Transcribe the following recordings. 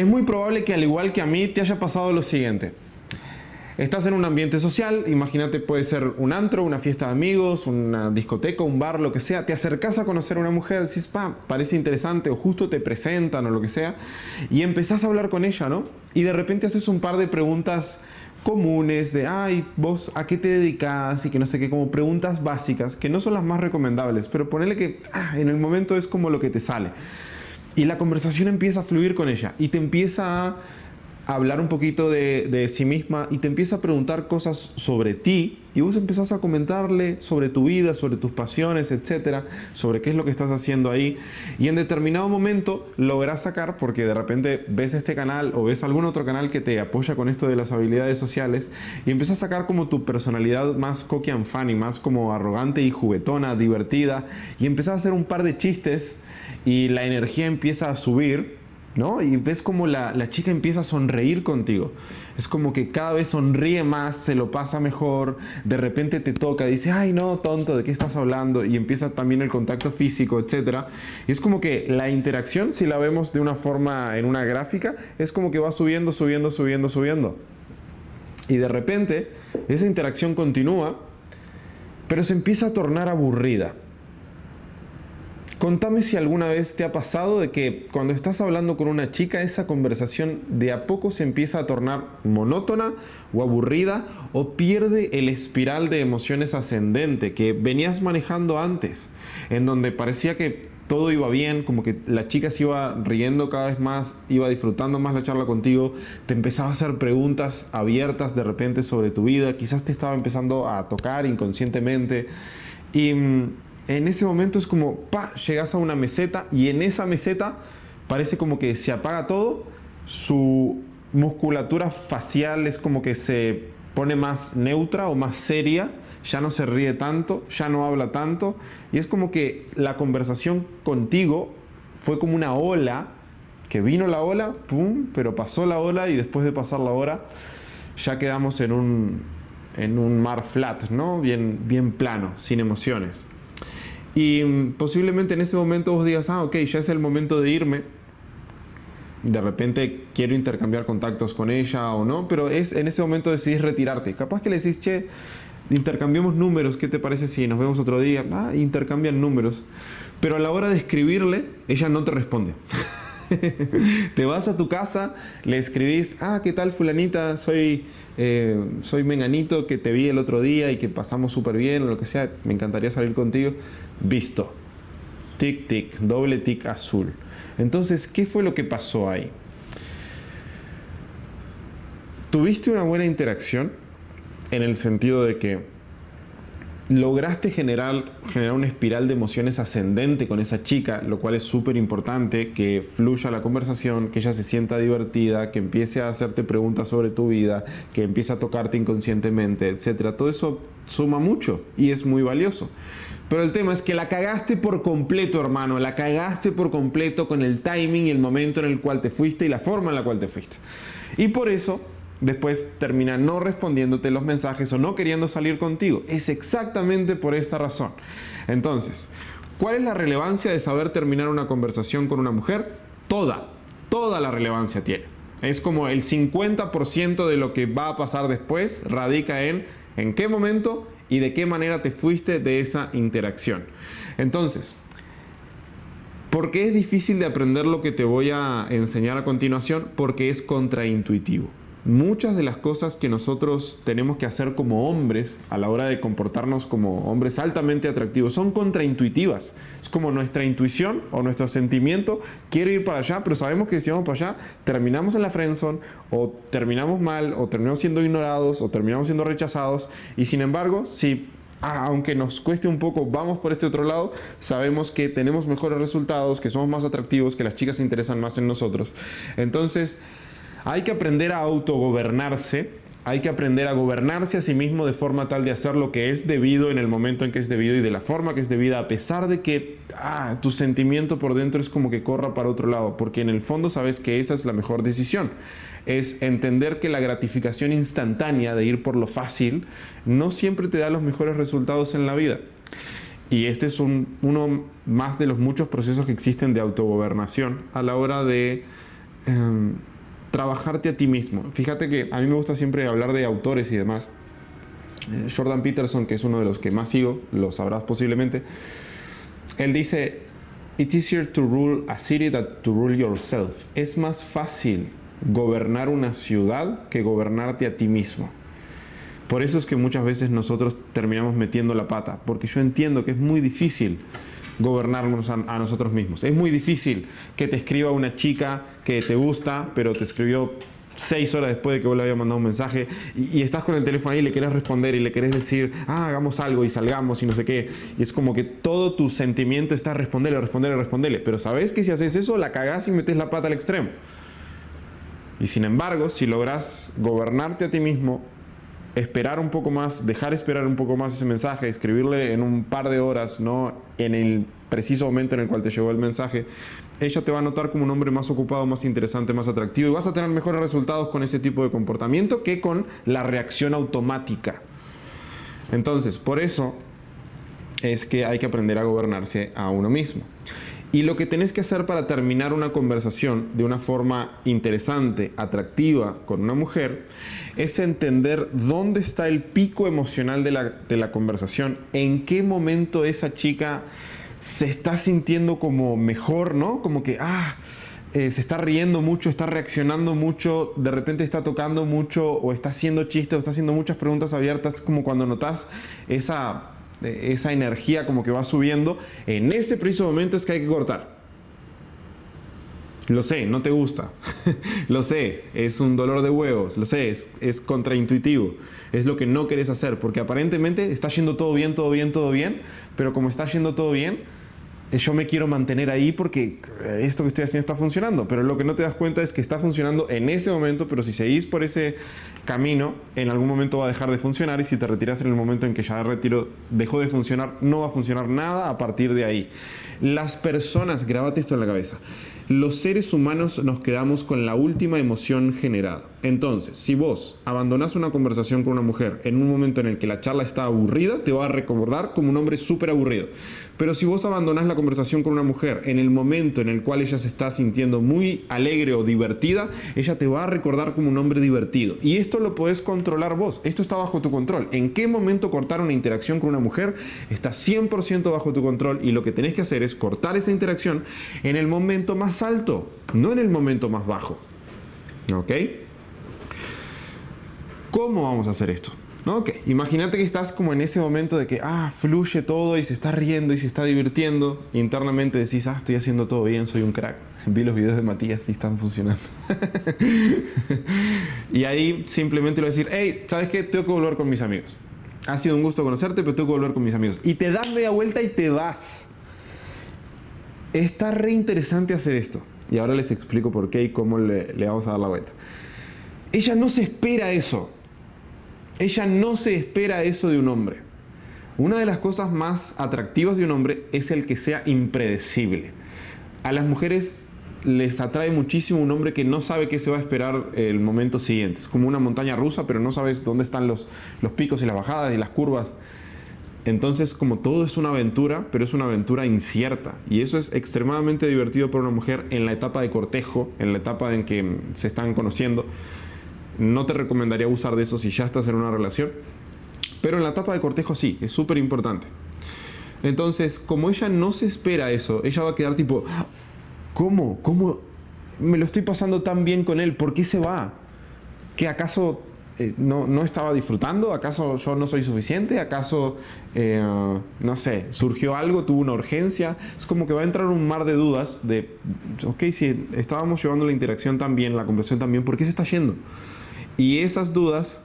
Es muy probable que al igual que a mí te haya pasado lo siguiente. Estás en un ambiente social, imagínate puede ser un antro, una fiesta de amigos, una discoteca, un bar, lo que sea, te acercas a conocer a una mujer, decís, pa, parece interesante o justo te presentan o lo que sea, y empezás a hablar con ella, ¿no? Y de repente haces un par de preguntas comunes de, ay, vos a qué te dedicas y que no sé qué, como preguntas básicas, que no son las más recomendables, pero ponele que ah, en el momento es como lo que te sale. Y la conversación empieza a fluir con ella y te empieza a hablar un poquito de, sí misma y te empieza a preguntar cosas sobre ti y vos empezás a comentarle sobre tu vida, sobre tus pasiones, etcétera, sobre qué es lo que estás haciendo ahí. Y en determinado momento lográs sacar, porque de repente ves este canal o ves algún otro canal que te apoya con esto de las habilidades sociales y empiezas a sacar como tu personalidad más cocky and funny, más como arrogante y juguetona, divertida y empiezas a hacer un par de chistes y la energía empieza a subir, ¿no? Y ves como la, chica empieza a sonreír contigo. Es como que cada vez sonríe más, se lo pasa mejor, de repente te toca, dice, ay no, tonto, ¿de qué estás hablando? Y empieza también el contacto físico, etc. Y es como que la interacción, si la vemos de una forma en una gráfica, es como que va subiendo, subiendo, subiendo, subiendo. Y de repente esa interacción continúa, pero se empieza a tornar aburrida. Contame si alguna vez te ha pasado de que cuando estás hablando con una chica esa conversación de a poco se empieza a tornar monótona o aburrida o pierde el espiral de emociones ascendente que venías manejando antes, en donde parecía que todo iba bien, como que la chica se iba riendo cada vez más, iba disfrutando más la charla contigo, te empezaba a hacer preguntas abiertas de repente sobre tu vida, quizás te estaba empezando a tocar inconscientemente y mm, en ese momento es como, pa, llegas a una meseta y en esa meseta parece como que se apaga todo, su musculatura facial es como que se pone más neutra o más seria, ya no se ríe tanto, ya no habla tanto, y es como que la conversación contigo fue como una ola, que vino la ola, pum, pero pasó la ola y después de pasar la ola ya quedamos en un, en un mar flat, ¿no? Bien, bien plano, sin emociones. Y posiblemente en ese momento vos digas, ah, ok, ya es el momento de irme. De repente quiero intercambiar contactos con ella o no, pero es en ese momento decidís retirarte. Capaz que le decís, che, intercambiamos números, ¿qué te parece si nos vemos otro día? Ah, intercambian números. Pero a la hora de escribirle, ella no te responde. te vas a tu casa, le escribís, ah, ¿qué tal fulanita? Soy, eh, soy Menganito, que te vi el otro día y que pasamos súper bien o lo que sea, me encantaría salir contigo. Visto. Tic, tic, doble tic azul. Entonces, ¿qué fue lo que pasó ahí? ¿Tuviste una buena interacción? En el sentido de que lograste generar, generar una espiral de emociones ascendente con esa chica, lo cual es súper importante, que fluya la conversación, que ella se sienta divertida, que empiece a hacerte preguntas sobre tu vida, que empiece a tocarte inconscientemente, etc. Todo eso suma mucho y es muy valioso. Pero el tema es que la cagaste por completo, hermano. La cagaste por completo con el timing y el momento en el cual te fuiste y la forma en la cual te fuiste. Y por eso después termina no respondiéndote los mensajes o no queriendo salir contigo. Es exactamente por esta razón. Entonces, ¿cuál es la relevancia de saber terminar una conversación con una mujer? Toda, toda la relevancia tiene. Es como el 50% de lo que va a pasar después radica en en qué momento y de qué manera te fuiste de esa interacción. Entonces, ¿por qué es difícil de aprender lo que te voy a enseñar a continuación? Porque es contraintuitivo muchas de las cosas que nosotros tenemos que hacer como hombres a la hora de comportarnos como hombres altamente atractivos son contraintuitivas. Es como nuestra intuición o nuestro sentimiento quiere ir para allá, pero sabemos que si vamos para allá terminamos en la friendzone o terminamos mal o terminamos siendo ignorados o terminamos siendo rechazados y sin embargo, si ah, aunque nos cueste un poco, vamos por este otro lado, sabemos que tenemos mejores resultados, que somos más atractivos, que las chicas se interesan más en nosotros. Entonces, hay que aprender a autogobernarse, hay que aprender a gobernarse a sí mismo de forma tal de hacer lo que es debido en el momento en que es debido y de la forma que es debida, a pesar de que ah, tu sentimiento por dentro es como que corra para otro lado, porque en el fondo sabes que esa es la mejor decisión. Es entender que la gratificación instantánea de ir por lo fácil no siempre te da los mejores resultados en la vida. Y este es uno más de los muchos procesos que existen de autogobernación a la hora de em, trabajarte a ti mismo. Fíjate que a mí me gusta siempre hablar de autores y demás. Eh, Jordan Peterson, que es uno de los que más sigo, lo sabrás posiblemente, él dice, easier to rule a city than to rule yourself. Es más fácil gobernar una ciudad que gobernarte a ti mismo. Por eso es que muchas veces nosotros terminamos metiendo la pata, porque yo entiendo que es muy difícil gobernarnos a, nosotros mismos. Es muy difícil que te escriba una chica que te gusta, pero te escribió seis horas después de que vos le habías mandado un mensaje y, estás con el teléfono ahí y le querés responder y le querés decir, ah, hagamos algo y salgamos y no sé qué. Y es como que todo tu sentimiento está responderle, responderle, responderle. Pero sabes que si haces eso, la cagás y metes la pata al extremo. Y sin embargo, si logras gobernarte a ti mismo, esperar un poco más, dejar esperar un poco más ese mensaje, escribirle en un par de horas, no en el preciso momento en el cual te llegó el mensaje, ella te va a notar como un hombre más ocupado, más interesante, más atractivo y vas a tener mejores resultados con ese tipo de comportamiento que con la reacción automática. Entonces, por eso es que hay que aprender a gobernarse a uno mismo. Y lo que tenés que hacer para terminar una conversación de una forma interesante, atractiva con una mujer, es entender dónde está el pico emocional de la, de la conversación, en qué momento esa chica se está sintiendo como mejor, ¿no? Como que, ah, eh, se está riendo mucho, está reaccionando mucho, de repente está tocando mucho o está haciendo chistes o está haciendo muchas preguntas abiertas, como cuando notas esa esa energía como que va subiendo, en ese preciso momento es que hay que cortar. Lo sé, no te gusta. lo sé, es un dolor de huevos. Lo sé, es, es, contraintuitivo. Es lo que no querés hacer, porque aparentemente está yendo todo bien, todo bien, todo bien, pero como está yendo todo bien, yo me quiero mantener ahí porque eh, esto que estoy haciendo está funcionando, pero lo que no te das cuenta es que está funcionando en ese momento, pero si seguís por ese camino, en algún momento va a dejar de funcionar. Y si te retiras en el momento en que ya retiro dejó de funcionar, no va a funcionar nada a partir de ahí. Las personas, grábate esto en la cabeza, los seres humanos nos quedamos con la última emoción generada. Entonces, si vos abandonás una conversación con una mujer en un momento en el que la charla está aburrida, te va a recordar como un hombre súper aburrido. Pero si vos abandonás la conversación con una mujer en el momento en el cual ella se está sintiendo muy alegre o divertida, ella te va a recordar como un hombre divertido. Y esto lo podés controlar vos. Esto está bajo tu control. ¿En qué momento cortar una interacción con una mujer? Está 100% bajo tu control y lo que tenés que hacer es cortar esa interacción en el momento más alto, no en el momento más bajo. ¿Ok? ¿Cómo vamos a hacer esto? Ok, imagínate que estás como en ese momento de que, ah, fluye todo y se está riendo y se está divirtiendo. Internamente decís, ah, estoy haciendo todo bien, soy un crack. Vi los videos de Matías y están funcionando. y ahí simplemente a decir, hey, ¿sabes qué? Tengo que volver con mis amigos. Ha sido un gusto conocerte, pero tengo que volver con mis amigos. Y te das media vuelta y te vas. Está re interesante hacer esto. Y ahora les explico por qué y cómo le, le vamos a dar la vuelta. Ella no se espera eso. Ella no se espera eso de un hombre. Una de las cosas más atractivas de un hombre es el que sea impredecible. A las mujeres les atrae muchísimo un hombre que no sabe qué se va a esperar el momento siguiente. Es como una montaña rusa, pero no sabes dónde están los, los picos y las bajadas y las curvas. Entonces, como todo es una aventura, pero es una aventura incierta. Y eso es extremadamente divertido para una mujer en la etapa de cortejo, en la etapa en que se están conociendo no te recomendaría usar de eso si ya estás en una relación. Pero en la etapa de cortejo sí, es súper importante. Entonces, como ella no se espera eso, ella va a quedar tipo, ¿cómo? ¿Cómo? Me lo estoy pasando tan bien con él, ¿por qué se va? ¿Que acaso eh, no, estaba disfrutando? ¿Acaso yo no soy suficiente? ¿Acaso, eh, no sé, surgió algo, tuvo una urgencia? Es como que va a entrar un mar de dudas de, ok, si estábamos llevando la interacción tan bien, la conversación tan bien, ¿por qué se está yendo? Y esas dudas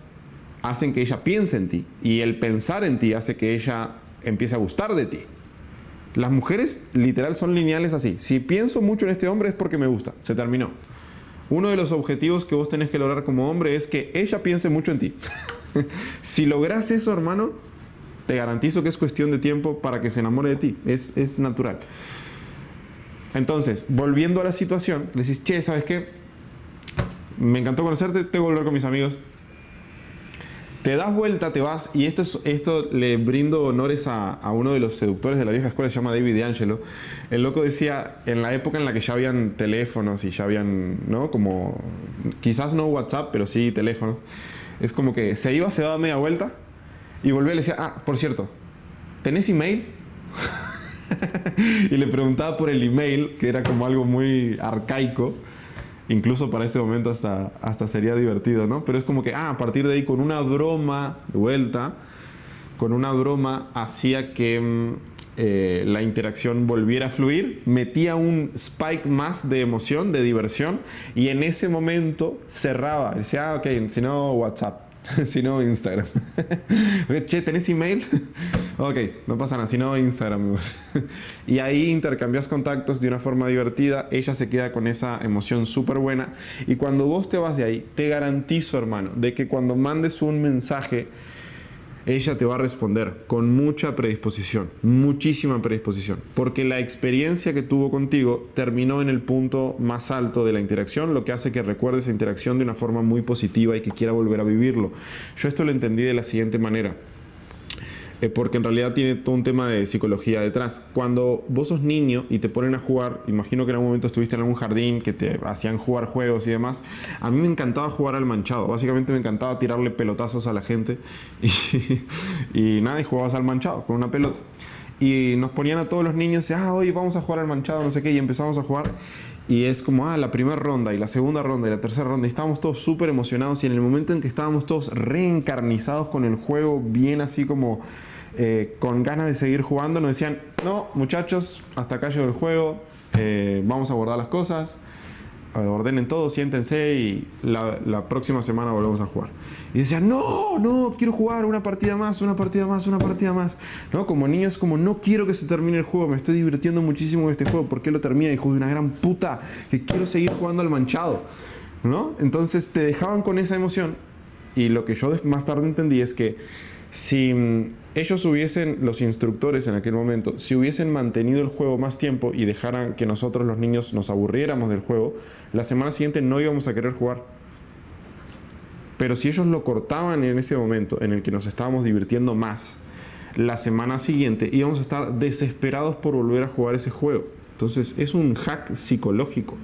hacen que ella piense en ti. Y el pensar en ti hace que ella empiece a gustar de ti. Las mujeres literal son lineales así. Si pienso mucho en este hombre es porque me gusta. Se terminó. Uno de los objetivos que vos tenés que lograr como hombre es que ella piense mucho en ti. si logras eso, hermano, te garantizo que es cuestión de tiempo para que se enamore de ti. Es, es natural. Entonces, volviendo a la situación, le decís, che, ¿sabes qué? me encantó conocerte, tengo que volver con mis amigos. Te das vuelta, te vas, y esto, es, esto le brindo honores a, uno de los seductores de la vieja escuela, se llama David D'Angelo. El loco decía, en la época en la que ya habían teléfonos y ya habían, ¿no? Como, quizás no WhatsApp, pero sí teléfonos. Es como que se iba, se daba media vuelta y volvía y le decía, ah, por cierto, ¿tenés email? y le preguntaba por el email, que era como algo muy arcaico. Incluso para este momento hasta, hasta sería divertido, ¿no? Pero es como que, ah, a partir de ahí, con una broma de vuelta, con una broma hacía que mm, eh, la interacción volviera a fluir, metía un spike más de emoción, de diversión, y en ese momento cerraba. Decía, ah, ok, si no, WhatsApp. si no, Instagram. che, ¿tenés email? ok, no pasa nada, si no, Instagram. y ahí intercambias contactos de una forma divertida, ella se queda con esa emoción súper buena. Y cuando vos te vas de ahí, te garantizo, hermano, de que cuando mandes un mensaje, ella te va a responder con mucha predisposición, muchísima predisposición, porque la experiencia que tuvo contigo terminó en el punto más alto de la interacción, lo que hace que recuerde esa interacción de una forma muy positiva y que quiera volver a vivirlo. Yo esto lo entendí de la siguiente manera. Eh, porque en realidad tiene todo un tema de psicología detrás. Cuando vos sos niño y te ponen a jugar, imagino que en algún momento estuviste en algún jardín que te hacían jugar juegos y demás, a mí me encantaba jugar al manchado, básicamente me encantaba tirarle pelotazos a la gente y, nada, y jugabas al manchado con una pelota. Y nos ponían a todos los niños, ah, hoy vamos a jugar al manchado, no sé qué, y empezamos a jugar. Y es como, ah, la primera ronda y la segunda ronda y la tercera ronda. Y estábamos todos súper emocionados. Y en el momento en que estábamos todos reencarnizados con el juego, bien así como eh, con ganas de seguir jugando, nos decían, no, muchachos, hasta acá llegó el juego, eh, vamos a abordar las cosas, ordenen todo, siéntense y la, próxima semana volvemos a jugar. Y decían, no, no, quiero jugar una partida más, una partida más, una partida más. ¿No? Como niños, como no quiero que se termine el juego, me estoy divirtiendo muchísimo en este juego, ¿por qué lo termina? Hijo de una gran puta, que quiero seguir jugando al manchado. ¿No? Entonces te dejaban con esa emoción y lo que yo más tarde entendí es que si mm, ellos hubiesen, los instructores en aquel momento, si hubiesen mantenido el juego más tiempo y dejaran que nosotros los niños nos aburriéramos del juego, la semana siguiente no íbamos a querer jugar. Pero si ellos lo cortaban en ese momento en el que nos estábamos divirtiendo más, la semana siguiente íbamos a estar desesperados por volver a jugar ese juego. Entonces es un hack psicológico.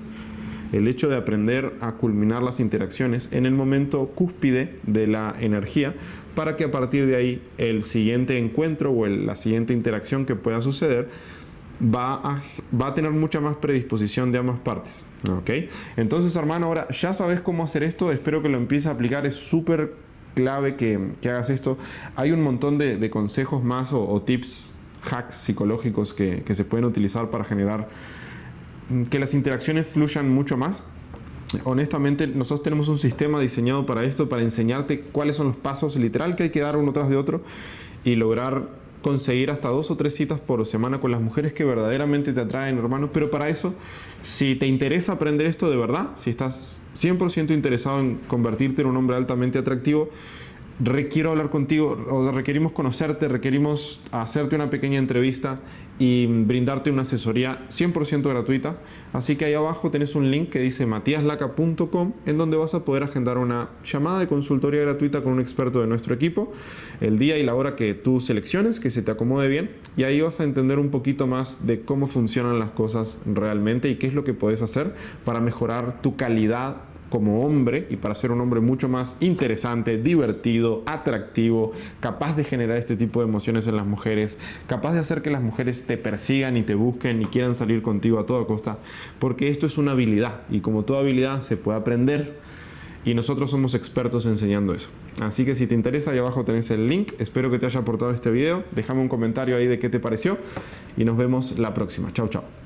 El hecho de aprender a culminar las interacciones en el momento cúspide de la energía para que a partir de ahí el siguiente encuentro o la siguiente interacción que pueda suceder va a, tener mucha más predisposición de ambas partes. ¿ok? Entonces, hermano, ahora ya sabes cómo hacer esto, espero que lo empieces a aplicar, es súper clave que, hagas esto. Hay un montón de, consejos más o, tips, hacks psicológicos que, se pueden utilizar para generar que las interacciones fluyan mucho más honestamente nosotros tenemos un sistema diseñado para esto, para enseñarte cuáles son los pasos literal que hay que dar uno tras de otro y lograr conseguir hasta dos o tres citas por semana con las mujeres que verdaderamente te atraen, hermano. Pero para eso, si te interesa aprender esto de verdad, si estás 100% interesado en convertirte en un hombre altamente atractivo, requiero hablar contigo, o requerimos conocerte, requerimos hacerte una pequeña entrevista y brindarte una asesoría 100% gratuita. Así que ahí abajo tenés un link que dice matiaslaca.com en donde vas a poder agendar una llamada de consultoría gratuita con un experto de nuestro equipo, el día y la hora que tú selecciones, que se te acomode bien, y ahí vas a entender un poquito más de cómo funcionan las cosas realmente y qué es lo que puedes hacer para mejorar tu calidad como hombre y para ser un hombre mucho más interesante, divertido, atractivo, capaz de generar este tipo de emociones en las mujeres, capaz de hacer que las mujeres te persigan y te busquen y quieran salir contigo a toda costa, porque esto es una habilidad y como toda habilidad se puede aprender y nosotros somos expertos enseñando eso. Así que si te interesa, ahí abajo tenés el link. Espero que te haya aportado este video. Déjame un comentario ahí de qué te pareció y nos vemos la próxima. Chao, chao.